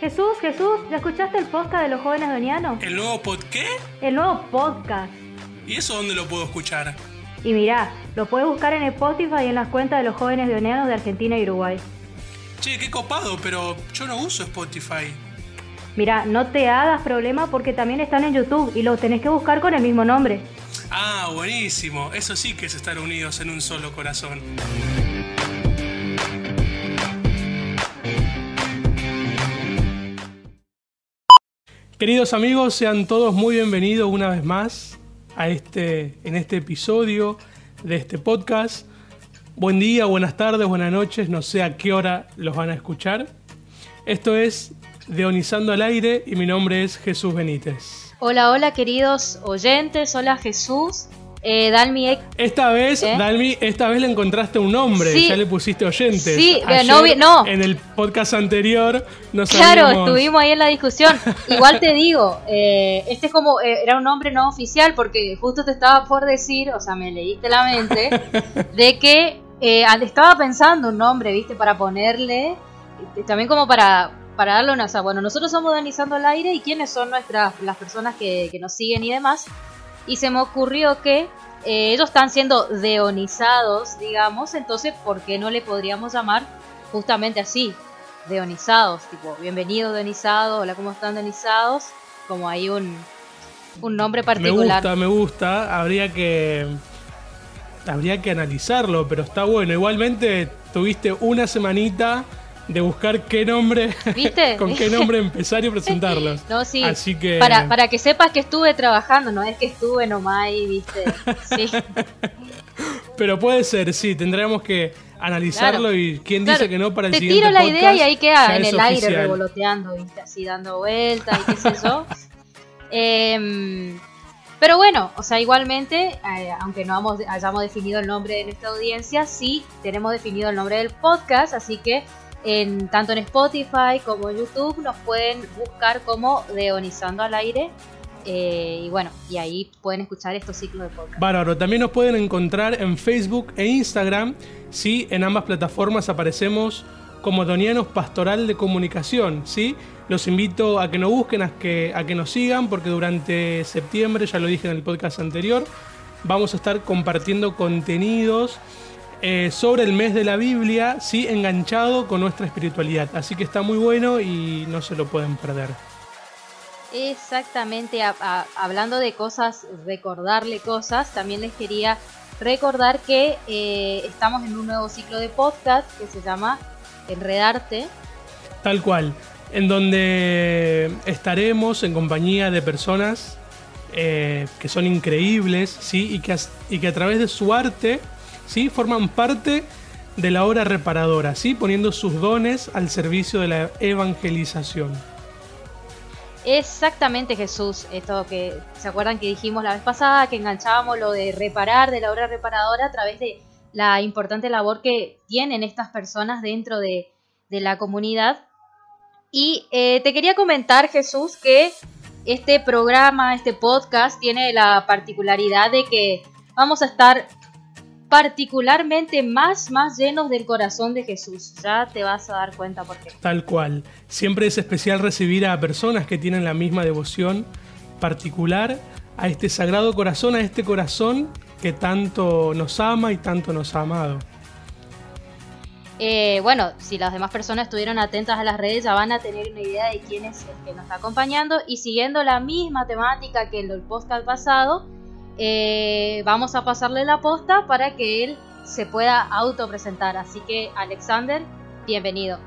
Jesús, Jesús, ¿ya escuchaste el podcast de los jóvenes donianos? ¿El nuevo pod qué? El nuevo podcast. ¿Y eso dónde lo puedo escuchar? Y mirá, lo puedes buscar en Spotify y en las cuentas de los jóvenes donianos de Argentina y Uruguay. Che, qué copado, pero yo no uso Spotify. Mirá, no te hagas problema porque también están en YouTube y los tenés que buscar con el mismo nombre. Ah, buenísimo. Eso sí que es estar unidos en un solo corazón. Queridos amigos, sean todos muy bienvenidos una vez más a este, en este episodio de este podcast. Buen día, buenas tardes, buenas noches, no sé a qué hora los van a escuchar. Esto es Deonizando al aire y mi nombre es Jesús Benítez. Hola, hola queridos oyentes, hola Jesús. Eh, Dalmi, Esta vez, ¿Eh? Dalmi, esta vez le encontraste un nombre, Sí. ya le pusiste oyentes. Sí, Ayer, no vi- no. En el podcast anterior no Claro, sabíamos- estuvimos ahí en la discusión. Igual te digo, eh, este es como, eh, era un nombre no oficial porque justo te estaba por decir, o sea, me leíste la mente, de que estaba pensando un nombre, viste, para ponerle, también como para, para darle una, o sea, bueno, nosotros somos Danizando al Aire y quiénes son nuestras, las personas que, que nos siguen y demás. Y se me ocurrió que eh, ellos están siendo deonizados, digamos, entonces, ¿por qué no le podríamos llamar justamente así? Deonizados, tipo, bienvenidos deonizados, hola, ¿cómo están deonizados? Como hay un, un nombre Me particular. gusta, me gusta. Habría que. Habría que analizarlo, pero está bueno. Igualmente tuviste una semanita de buscar qué nombre. ¿Viste? con qué nombre empezar y presentarlos. No, sí. Así que. Para, para que sepas que estuve trabajando, no es que estuve nomás ahí, ¿viste? Sí. Pero puede ser, sí, tendríamos que analizarlo Claro. y quién Claro, dice que no para el Te siguiente tiro la podcast, idea y ahí queda en el aire revoloteando, ¿viste? Así dando vueltas y qué sé yo. Em, pero bueno, o sea, igualmente, eh, aunque no hemos- hayamos definido el nombre de nuestra audiencia, sí tenemos definido el nombre del podcast, así que en, tanto en Spotify como en YouTube nos pueden buscar como Deonizando al Aire. eh, y bueno, y ahí pueden escuchar estos ciclos de podcast. Bárbaro, también nos pueden encontrar en Facebook e Instagram. Sí, en ambas plataformas aparecemos como Donianos Pastoral de Comunicación. ¿sí? Los invito a que nos busquen, a que, a que nos sigan, porque durante septiembre, ya lo dije en el podcast anterior, vamos a estar compartiendo contenidos eh, sobre el mes de la Biblia, ¿sí? enganchado con nuestra espiritualidad. Así que está muy bueno y no se lo pueden perder. Exactamente, a- a- hablando de cosas, recordarle cosas, también les quería recordar que eh, estamos en un nuevo ciclo de podcast que se llama Enredarte. Tal cual, en donde estaremos en compañía de personas eh, que son increíbles, ¿sí? Y que, as- y que a través de su arte, ¿sí? Forman parte de la obra reparadora, ¿sí? Poniendo sus dones al servicio de la evangelización. Exactamente Jesús, esto que se acuerdan que dijimos la vez pasada, que enganchábamos lo de reparar, de la obra reparadora a través de la importante labor que tienen estas personas dentro de, la comunidad. Y eh, te quería comentar Jesús que este programa, este podcast tiene la particularidad de que vamos a estar particularmente más, más llenos del corazón de Jesús. Ya te vas a dar cuenta por qué. Tal cual. Siempre es especial recibir a personas que tienen la misma devoción particular a este sagrado corazón, a este corazón que tanto nos ama y tanto nos ha amado. Eh, bueno, si las demás personas estuvieron atentas a las redes ya van a tener una idea de quién es el que nos está acompañando y siguiendo la misma temática que el podcast pasado, eh, vamos a pasarle la posta para que él se pueda autopresentar. Así que Alexander, bienvenido.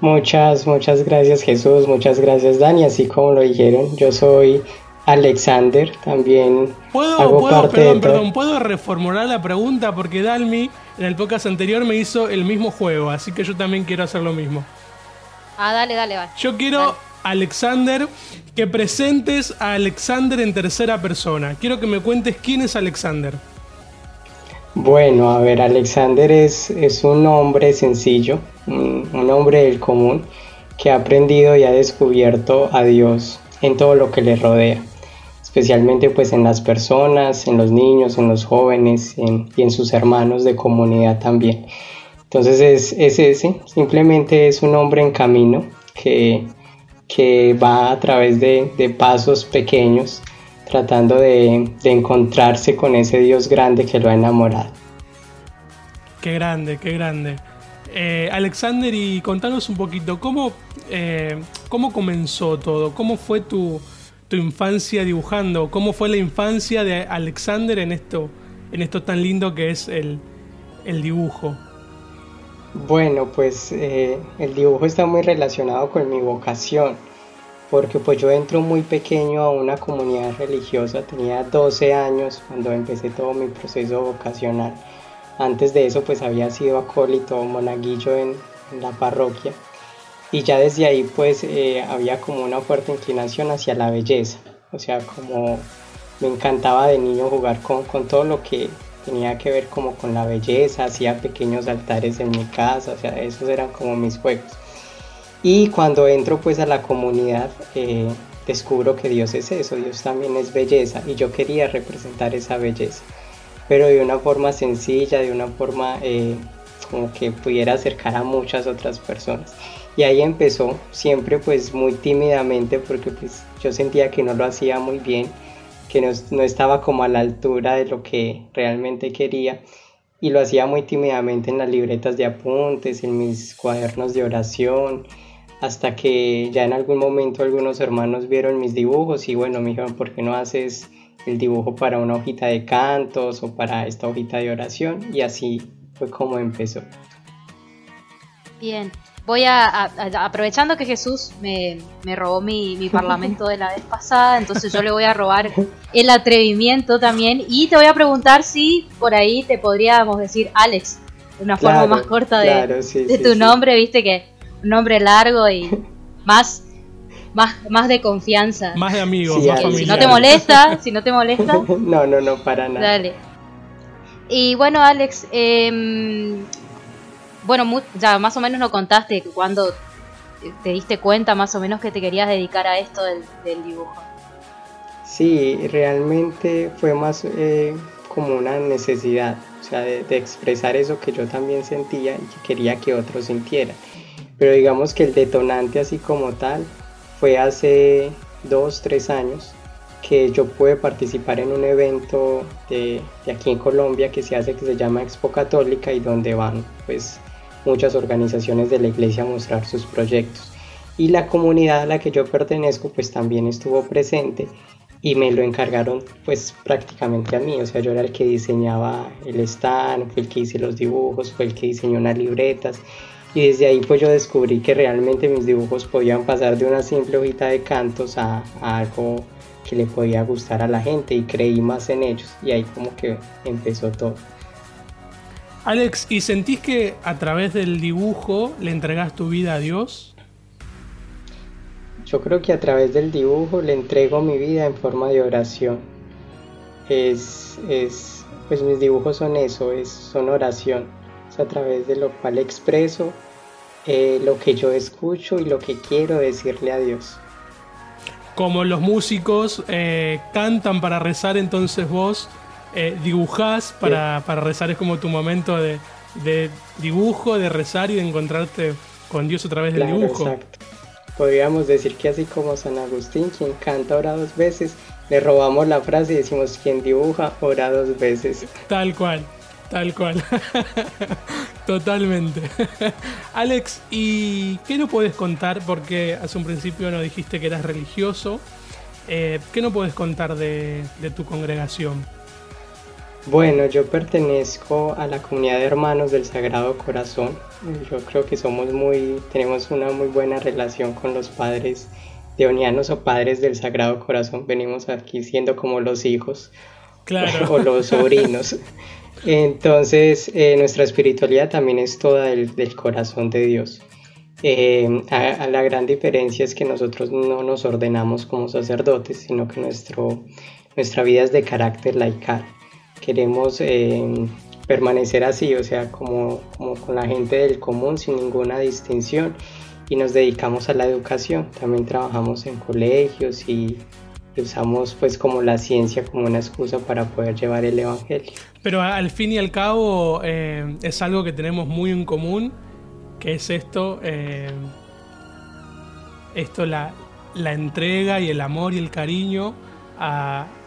Muchas, muchas gracias Jesús, muchas gracias Dani, así como lo dijeron, yo soy Alexander, también ¿Puedo, hago puedo, parte perdón, de perdón, puedo reformular la pregunta porque Dalmi en el podcast anterior me hizo el mismo juego, así que yo también quiero hacer lo mismo. Ah, dale, dale, vale. Yo quiero, Dale. Alexander, que presentes a Alexander en tercera persona. Quiero que me cuentes quién es Alexander. Bueno, a ver, Alexander es, es un hombre sencillo, un, hombre del común que ha aprendido y ha descubierto a Dios en todo lo que le rodea. especialmente pues en las personas, en los niños, en los jóvenes y en sus hermanos de comunidad también. Entonces es, ese, simplemente es un hombre en camino que, que va a través de, de pasos pequeños tratando de, de, encontrarse con ese Dios grande que lo ha enamorado. Qué grande, qué grande. Eh, Alexander, y contanos un poquito, ¿cómo, eh, ¿cómo comenzó todo? ¿Cómo fue tu, tu, infancia dibujando? ¿Cómo fue la infancia de Alexander en esto, en esto tan lindo que es el, el dibujo? Bueno, pues eh, el dibujo está muy relacionado con mi vocación, porque pues yo entro muy pequeño a una comunidad religiosa, tenía 12 años cuando empecé todo mi proceso vocacional. Antes de eso pues había sido acólito monaguillo en, la parroquia y ya desde ahí pues eh, había como una fuerte inclinación hacia la belleza, o sea, como me encantaba de niño jugar con, con todo lo que tenía que ver como con la belleza, hacía pequeños altares en mi casa, o sea, esos eran como mis juegos. Y cuando entro pues a la comunidad, eh, descubro que Dios es eso, Dios también es belleza y yo quería representar esa belleza, pero de una forma sencilla, de una forma eh, como que pudiera acercar a muchas otras personas. Y ahí empezó, siempre pues muy tímidamente porque pues yo sentía que no lo hacía muy bien que no, estaba como a la altura de lo que realmente quería y lo hacía muy tímidamente en las libretas de apuntes, en mis cuadernos de oración, hasta que ya en algún momento algunos hermanos vieron mis dibujos y bueno, me dijeron, ¿por qué no haces el dibujo para una hojita de cantos o para esta hojita de oración? Y así fue como empezó. Bien, voy a, aprovechando que Jesús me, robó mi, parlamento de la vez pasada, entonces yo le voy a robar el atrevimiento también y te voy a preguntar si por ahí te podríamos decir Alex, de una forma más corta de, tu nombre, viste que un nombre largo y más, más, más de confianza. Más de amigos, más familiar. Si no te molesta, si no te molesta. no, no, no, para nada. Dale. Y bueno, Alex, eh, bueno, ya más o menos lo contaste cuando te diste cuenta más o menos que te querías dedicar a esto del, dibujo. Sí, realmente fue más eh, como una necesidad, o sea, de, expresar eso que yo también sentía y que quería que otros sintieran. Pero digamos que el detonante así como tal fue hace dos, tres años que yo pude participar en un evento de, de, aquí en Colombia que se hace que se llama Expo Católica y donde van pues muchas organizaciones de la iglesia a mostrar sus proyectos. Y la comunidad a la que yo pertenezco pues también estuvo presente y me lo encargaron pues prácticamente a mí, o sea, yo era el que diseñaba el stand, fue el que hice los dibujos, fue el que diseñó unas libretas y desde ahí pues yo descubrí que realmente mis dibujos podían pasar de una simple hojita de cantos a, a algo que le podía gustar a la gente y creí más en ellos y ahí como que empezó todo. Alex, ¿y sentís que a través del dibujo le entregas tu vida a Dios? Yo creo que a través del dibujo le entrego mi vida en forma de oración. Es, es pues mis dibujos son eso, es, son oración. Es a través de lo cual expreso eh, lo que yo escucho y lo que quiero decirle a Dios. Como los músicos eh, cantan para rezar, entonces vos eh, dibujás para, rezar, es como tu momento de, dibujo, de rezar y de encontrarte con Dios a través del dibujo. Exacto. Podríamos decir que así como San Agustín, quien canta ora dos veces, le robamos la frase y decimos quien dibuja ora dos veces. Tal cual, tal cual. Totalmente. Alex, ¿y qué no puedes contar? Porque hace un principio nos dijiste que eras religioso. Eh, ¿Qué no puedes contar de tu congregación? Bueno, yo pertenezco a la comunidad de hermanos del Sagrado Corazón. Yo creo que somos muy, tenemos una muy buena relación con los padres deonianos o padres del Sagrado Corazón. Venimos aquí siendo como los hijos o los sobrinos. Entonces, eh, nuestra espiritualidad también es toda del, corazón de Dios. Eh, la gran diferencia es que nosotros no nos ordenamos como sacerdotes, sino que nuestro, nuestra vida es de carácter laical queremos eh, permanecer así, o sea, como, como con la gente del común, sin ninguna distinción, y nos dedicamos a la educación. También trabajamos en colegios y, usamos pues como la ciencia como una excusa para poder llevar el Evangelio. Pero al fin y al cabo eh, es algo que tenemos muy en común, que es esto, eh, esto la, la entrega y el amor y el cariño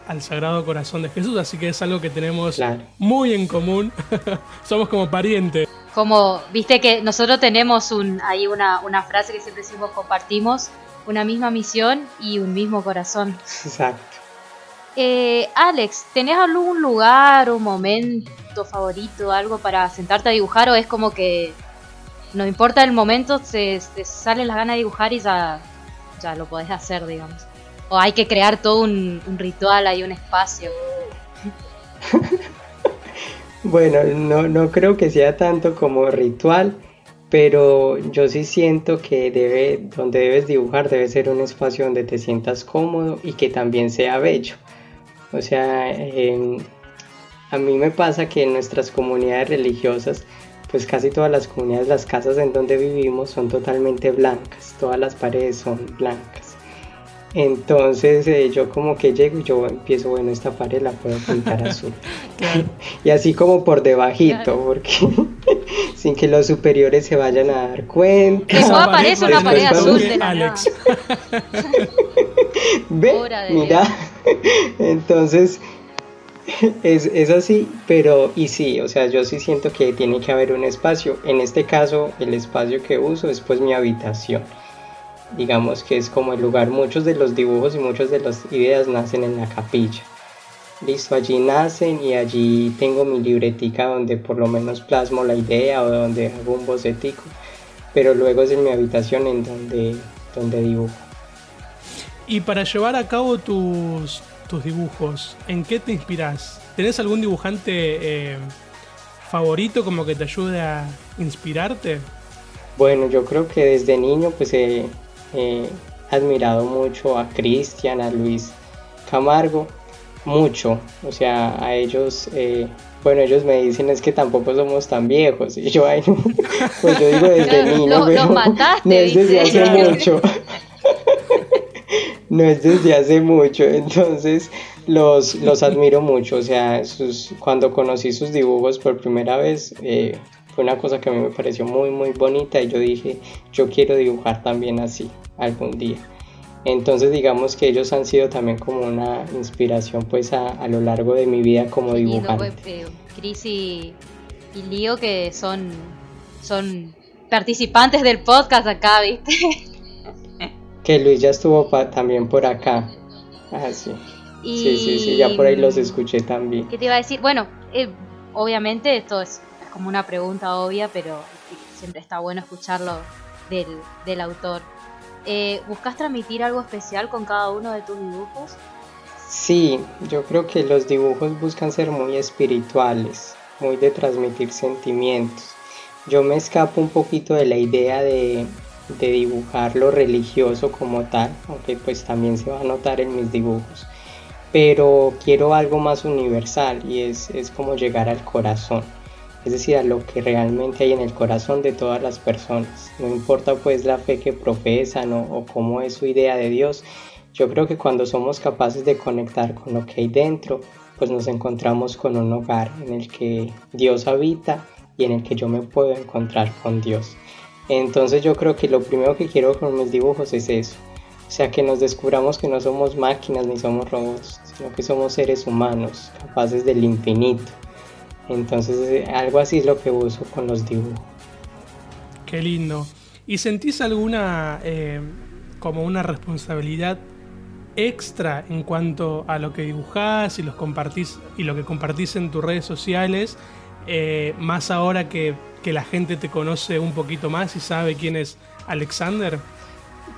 al Sagrado Corazón de Jesús, así que es algo que tenemos muy en común, somos como parientes. Como, viste que nosotros tenemos un, ahí una, una frase que siempre decimos, compartimos una misma misión y un mismo corazón. Exacto. Eh, Alex, ¿tenés algún lugar, un momento favorito, algo para sentarte a dibujar o es como que no importa el momento, te, salen las ganas de dibujar y ya, ya lo podés hacer, digamos? ¿O hay que crear todo un, ritual, hay un espacio? bueno, no, no creo que sea tanto como ritual, pero yo sí siento que debe, donde debes dibujar debe ser un espacio donde te sientas cómodo y que también sea bello. O sea, a mí me pasa que en nuestras comunidades religiosas, pues casi todas las comunidades, las casas en donde vivimos son totalmente blancas, todas las paredes son blancas. Entonces eh, yo como que llego y yo empiezo, bueno, esta pared la puedo pintar azul. y así como por debajito, porque sin que los superiores se vayan a dar cuenta. Eso aparece una pared azul de la Alex. Ve, mira. Entonces es, es así, pero y sí, o sea, yo sí siento que tiene que haber un espacio. En este caso, el espacio que uso es pues mi habitación digamos que es como el lugar, muchos de los dibujos y muchas de las ideas nacen en la capilla. Listo, allí nacen y allí tengo mi libretica donde por lo menos plasmo la idea o donde hago un bocetico, pero luego es en mi habitación en donde, donde dibujo. Y para llevar a cabo tus, tus dibujos, ¿en qué te inspiras? ¿Tenés algún dibujante eh, favorito como que te ayude a inspirarte? Bueno, yo creo que desde niño pues he he admirado mucho a Cristian, a Luis Camargo, mucho, o sea, a ellos, eh, bueno, ellos me dicen es que tampoco somos tan viejos, y yo, ay, pues yo digo desde niño, no es desde hace mucho, no es desde hace mucho, entonces los, los admiro mucho, o sea, sus, cuando conocí sus dibujos por primera vez, eh, fue una cosa que a mí me pareció muy muy bonita y yo dije, yo quiero dibujar también así algún día. Entonces digamos que ellos han sido también como una inspiración pues a, lo largo de mi vida como dibujante. Eh, Cris y, y Lío que son, son participantes del podcast acá, ¿viste? que Luis ya estuvo también por acá. Ah, sí. Sí, sí, sí, ya por ahí los escuché también. ¿Qué te iba a decir? Bueno, eh, obviamente esto es como una pregunta obvia, pero siempre está bueno escucharlo del, autor. Eh, ¿Buscas transmitir algo especial con cada uno de tus dibujos? Sí, yo creo que los dibujos buscan ser muy espirituales, muy de transmitir sentimientos. Yo me escapo un poquito de la idea de, de dibujar lo religioso como tal, aunque pues también se va a notar en mis dibujos. Pero quiero algo más universal y es, es como llegar al corazón es decir, a lo que realmente hay en el corazón de todas las personas. No importa pues la fe que profesan o, cómo es su idea de Dios, yo creo que cuando somos capaces de conectar con lo que hay dentro, pues nos encontramos con un hogar en el que Dios habita y en el que yo me puedo encontrar con Dios. Entonces yo creo que lo primero que quiero con mis dibujos es eso. O sea, que nos descubramos que no somos máquinas ni somos robots, sino que somos seres humanos, capaces del infinito entonces eh, algo así es lo que uso con los dibujos. Qué lindo. ¿Y sentís alguna eh, como una responsabilidad extra en cuanto a lo que dibujás y los compartís y lo que compartís en tus redes sociales? Eh, más ahora que, que la gente te conoce un poquito más y sabe quién es Alexander.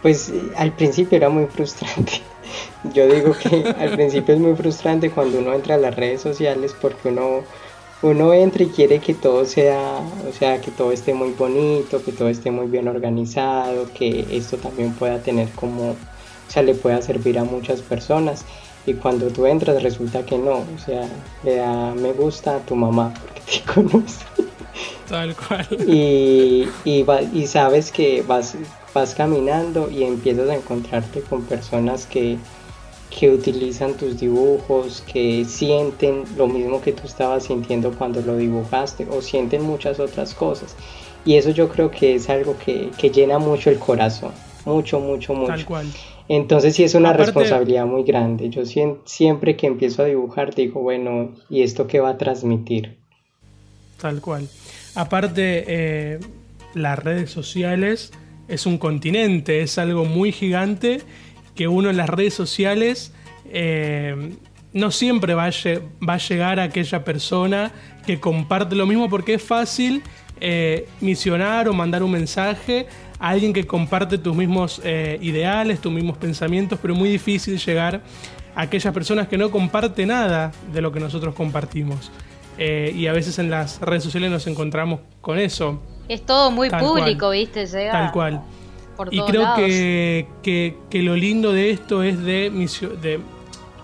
Pues al principio era muy frustrante. Yo digo que al principio es muy frustrante cuando uno entra a las redes sociales porque uno uno entra y quiere que todo sea, o sea, que todo esté muy bonito, que todo esté muy bien organizado, que esto también pueda tener como, o sea, le pueda servir a muchas personas. Y cuando tú entras resulta que no, o sea, le da me gusta a tu mamá porque te conoce. Tal cual. Y, y, y sabes que vas, vas caminando y empiezas a encontrarte con personas que, que utilizan tus dibujos, que sienten lo mismo que tú estabas sintiendo cuando lo dibujaste o sienten muchas otras cosas. Y eso yo creo que es algo que, llena mucho el corazón, mucho, mucho, mucho. Tal cual. Entonces sí es una responsabilidad muy grande. Yo siempre que empiezo a dibujar digo, bueno, ¿y esto qué va a transmitir? Tal cual. Aparte, eh, las redes sociales es un continente, es algo muy gigante que uno en las redes sociales eh, no siempre va a, va a, llegar a aquella persona que comparte lo mismo porque es fácil eh, misionar o mandar un mensaje a alguien que comparte tus mismos eh, ideales, tus mismos pensamientos, pero muy difícil llegar a aquellas personas que no comparten nada de lo que nosotros compartimos. y a veces en las redes sociales nos encontramos con eso. Es todo muy público, ¿viste? Tal cual y creo que, que, lo lindo de esto es de, de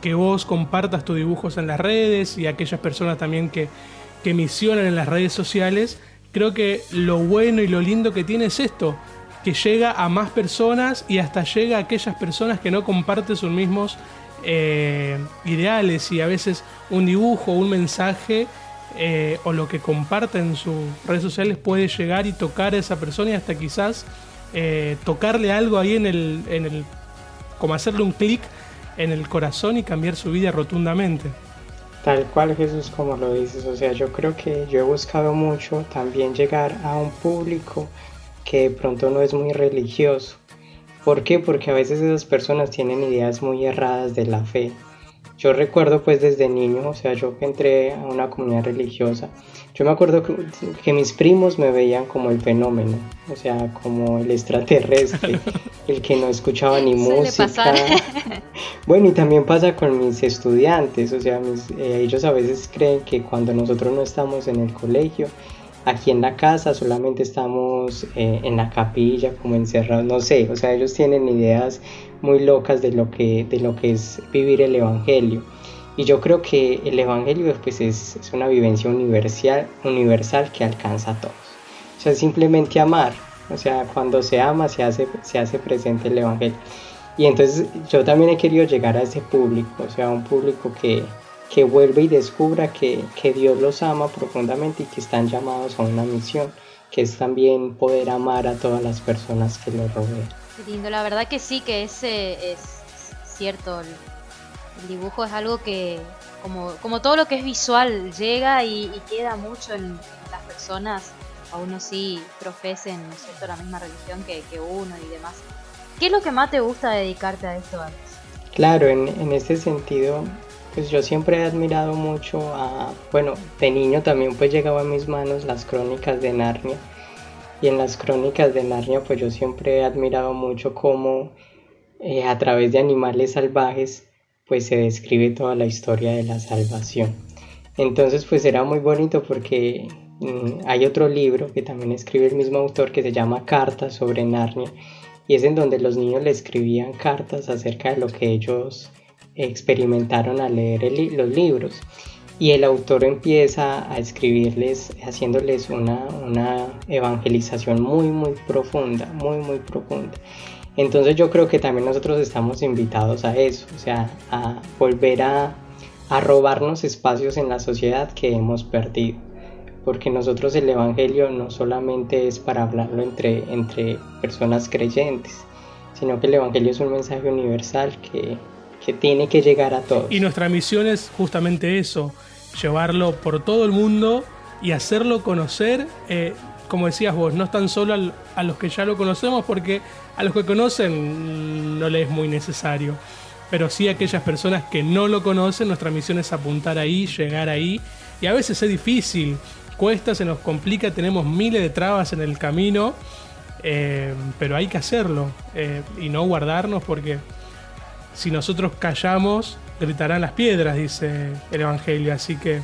que vos compartas tus dibujos en las redes y aquellas personas también que, que misionan en las redes sociales. Creo que lo bueno y lo lindo que tiene es esto, que llega a más personas y hasta llega a aquellas personas que no comparten sus mismos eh, ideales y a veces un dibujo, un mensaje eh, o lo que comparten en sus redes sociales puede llegar y tocar a esa persona y hasta quizás eh, tocarle algo ahí en el, en el, como hacerle un clic en el corazón y cambiar su vida rotundamente. Tal cual Jesús como lo dices, o sea, yo creo que yo he buscado mucho también llegar a un público que de pronto no es muy religioso. ¿Por qué? Porque a veces esas personas tienen ideas muy erradas de la fe. Yo recuerdo pues desde niño, o sea, yo entré a una comunidad religiosa, yo me acuerdo que, mis primos me veían como el fenómeno, o sea, como el extraterrestre, el que no escuchaba ni música. Bueno, y también pasa con mis estudiantes, o sea, eh, ellos a veces creen que cuando nosotros no estamos en el colegio, aquí en la casa solamente estamos eh, en la capilla, como encerrados, no sé, o sea, ellos tienen ideas muy locas de lo que, de lo que es vivir el Evangelio. Y yo creo que el Evangelio pues, es, es una vivencia universal, universal que alcanza a todos. O sea, simplemente amar. O sea, cuando se ama se hace, se hace presente el Evangelio. Y entonces yo también he querido llegar a ese público, o sea, un público que, que vuelve y descubra que, que, Dios los ama profundamente y que están llamados a una misión, que es también poder amar a todas las personas que lo rodean. Lindo, la verdad que sí, que ese es cierto, el dibujo es algo que, como, como todo lo que es visual, llega y, queda mucho en, las personas, a uno sí profesen ¿cierto? la misma religión que, uno y demás. ¿Qué es lo que más te gusta dedicarte a esto, antes? Claro, en, en este sentido, pues yo siempre he admirado mucho a, bueno, de niño también pues llegaba a mis manos las crónicas de Narnia. Y en las crónicas de Narnia pues yo siempre he admirado mucho cómo eh, a través de animales salvajes pues se describe toda la historia de la salvación. Entonces pues era muy bonito porque mm, hay otro libro que también escribe el mismo autor que se llama Cartas sobre Narnia y es en donde los niños le escribían cartas acerca de lo que ellos experimentaron al leer los libros y el autor empieza a escribirles haciéndoles una, una evangelización muy muy profunda, muy muy profunda. Entonces yo creo que también nosotros estamos invitados a eso, o sea, a volver a, robarnos espacios en la sociedad que hemos perdido. Porque nosotros el Evangelio no solamente es para hablarlo entre, entre personas creyentes, sino que el Evangelio es un mensaje universal que, tiene que llegar a todos. Y nuestra misión es justamente eso, llevarlo por todo el mundo y hacerlo conocer eh, como decías vos, no tan solo a los que ya lo conocemos, porque a los que conocen no les es muy necesario. Pero sí a aquellas personas que no lo conocen, nuestra misión es apuntar ahí, llegar ahí. Y a veces es difícil, cuesta, se nos complica, tenemos miles de trabas en el camino, eh, pero hay que hacerlo eh, y no guardarnos porque si nosotros callamos, gritarán las piedras, dice el Evangelio. Así que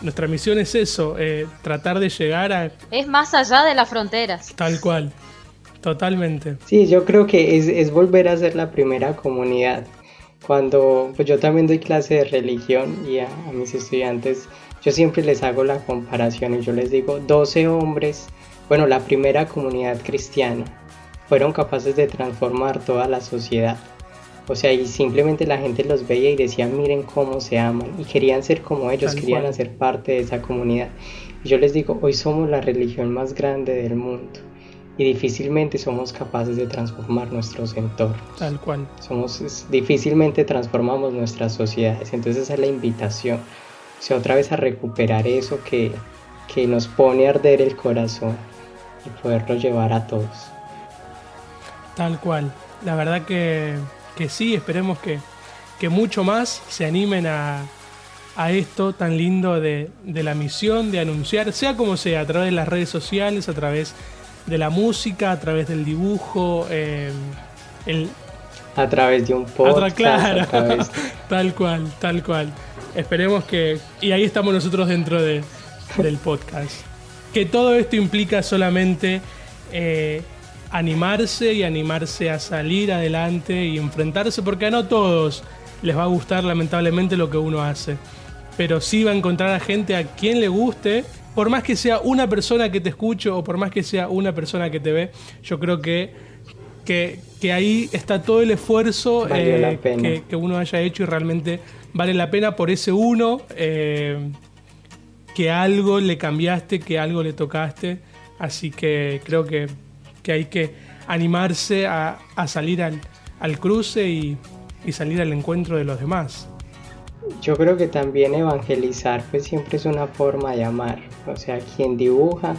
nuestra misión es eso, eh, tratar de llegar a... Es más allá de las fronteras. Tal cual, totalmente. Sí, yo creo que es, volver a ser la primera comunidad. Cuando pues yo también doy clase de religión y a, mis estudiantes, yo siempre les hago la comparación y yo les digo, 12 hombres, bueno, la primera comunidad cristiana, fueron capaces de transformar toda la sociedad. O sea, y simplemente la gente los veía y decía, miren cómo se aman. Y querían ser como ellos, querían hacer parte de esa comunidad. Y yo les digo, hoy somos la religión más grande del mundo. Y difícilmente somos capaces de transformar nuestros entornos. Tal cual. Somos, difícilmente transformamos nuestras sociedades. Entonces esa es la invitación. O sea, otra vez a recuperar eso que, que nos pone a arder el corazón y poderlo llevar a todos. Tal cual. La verdad que que sí, esperemos que, mucho más se animen a, esto tan lindo de, la misión, de anunciar, sea como sea, a través de las redes sociales, a través de la música, a través del dibujo, eh, a través de un podcast. Claro, tal cual, tal cual. Esperemos que... Y ahí estamos nosotros dentro de, del podcast. Que todo esto implica solamente eh, animarse y animarse a salir adelante y enfrentarse, porque a no todos les va a gustar lamentablemente lo que uno hace, pero sí va a encontrar a gente a quien le guste, por más que sea una persona que te escuche o por más que sea una persona que te ve, yo creo que, que, ahí está todo el esfuerzo eh, que, uno haya hecho y realmente vale la pena por ese uno. Eh, que algo le cambiaste, que algo le tocaste. Así que creo que que hay que animarse a, salir al, cruce y, salir al encuentro de los demás. Yo creo que también evangelizar pues siempre es una forma de amar. O sea, quien dibuja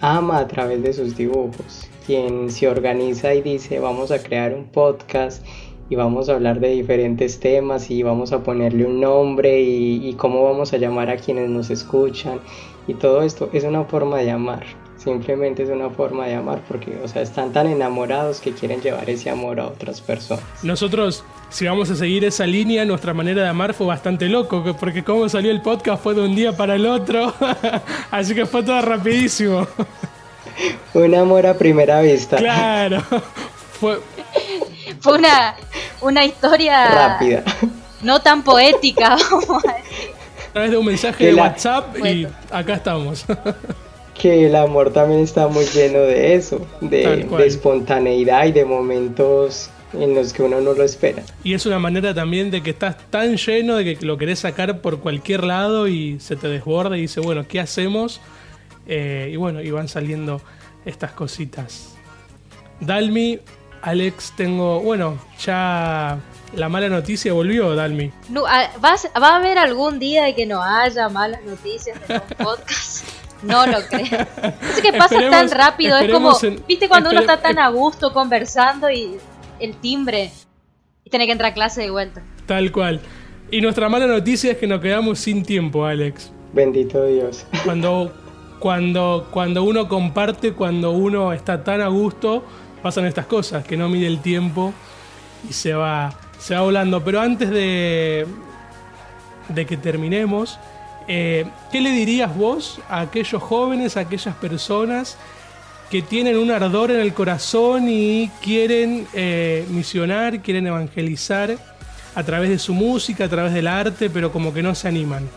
ama a través de sus dibujos. Quien se organiza y dice vamos a crear un podcast y vamos a hablar de diferentes temas y vamos a ponerle un nombre y, y cómo vamos a llamar a quienes nos escuchan y todo esto es una forma de amar simplemente es una forma de amar porque, o sea, están tan enamorados que quieren llevar ese amor a otras personas. Nosotros, si vamos a seguir esa línea, nuestra manera de amar fue bastante loco, porque como salió el podcast fue de un día para el otro, así que fue todo rapidísimo. un amor a primera vista. Claro, fue... Fue una, una historia... Rápida. No tan poética, vamos a decir. A través de un mensaje de WhatsApp y acá estamos que el amor también está muy lleno de eso, de, espontaneidad y de momentos en los que uno no lo espera. Y es una manera también de que estás tan lleno de que lo querés sacar por cualquier lado y se te desborda y dice, bueno, ¿qué hacemos? Eh, y bueno, y van saliendo estas cositas. Dalmi, Alex, tengo, bueno, ya la mala noticia volvió, Dalmi. No, ah, ¿Va a haber algún día de que no haya malas noticias en un podcast? No lo creo. Es que pasa tan rápido. Es como, viste cuando uno está tan a gusto conversando y el timbre y tiene que entrar a clase de vuelta. Tal cual. Y nuestra mala noticia es que nos quedamos sin tiempo, Alex. Bendito Dios. Cuando, cuando, cuando uno comparte, cuando uno está tan a gusto, pasan estas cosas, que no mide el tiempo y se va, se va volando. Pero antes de, de que terminemos, eh, ¿Qué le dirías vos a aquellos jóvenes, a aquellas personas que tienen un ardor en el corazón y quieren eh, misionar, quieren evangelizar a través de su música, a través del arte, pero como que no se animan?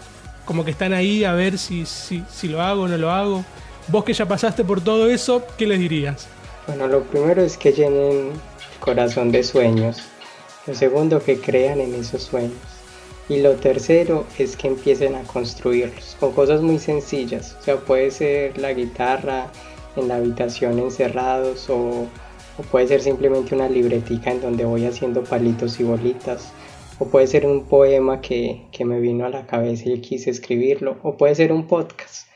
Como que están ahí a ver si, si, lo hago o no lo hago. Vos que ya pasaste por todo eso, ¿qué les dirías? Bueno, lo primero es que llenen corazón de sueños. Lo segundo, que crean en esos sueños. Y lo tercero es que empiecen a construirlos con cosas muy sencillas. O sea, puede ser la guitarra en la habitación encerrados o, puede ser simplemente una libretica en donde voy haciendo palitos y bolitas. O puede ser un poema que, que me vino a la cabeza y quise escribirlo. O puede ser un podcast.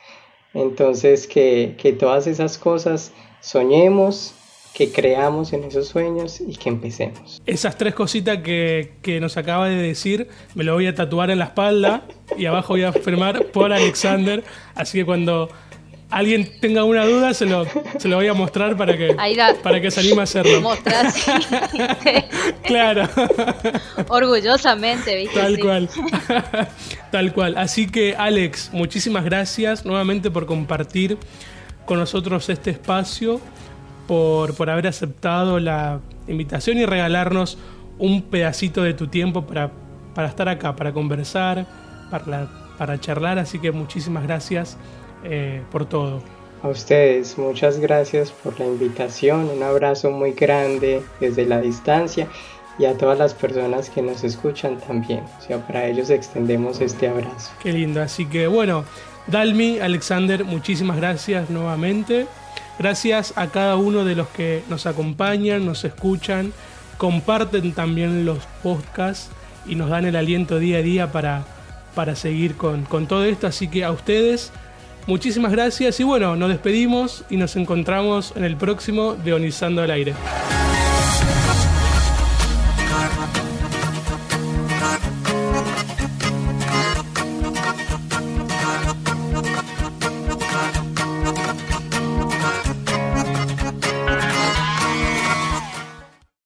Entonces que, que todas esas cosas soñemos, que creamos en esos sueños y que empecemos. Esas tres cositas que, nos acaba de decir, me lo voy a tatuar en la espalda y abajo voy a firmar por Alexander. Así que cuando alguien tenga una duda, se lo, se lo voy a mostrar para que, para que se anime a hacerlo. Mostrar, claro. Orgullosamente, ¿viste? Tal cual. Tal cual. Así que, Alex, muchísimas gracias nuevamente por compartir con nosotros este espacio por, haber aceptado la invitación y regalarnos un pedacito de tu tiempo para, para estar acá, para conversar, para, para charlar. Así que muchísimas gracias eh, por todo. A ustedes, muchas gracias por la invitación, un abrazo muy grande desde la distancia y a todas las personas que nos escuchan también. O sea, para ellos extendemos este abrazo. Qué lindo. Así que bueno, Dalmi, Alexander, muchísimas gracias nuevamente. Gracias a cada uno de los que nos acompañan, nos escuchan, comparten también los podcasts y nos dan el aliento día a día para, para seguir con, con todo esto. Así que a ustedes, muchísimas gracias y bueno, nos despedimos y nos encontramos en el próximo de Onizando al Aire.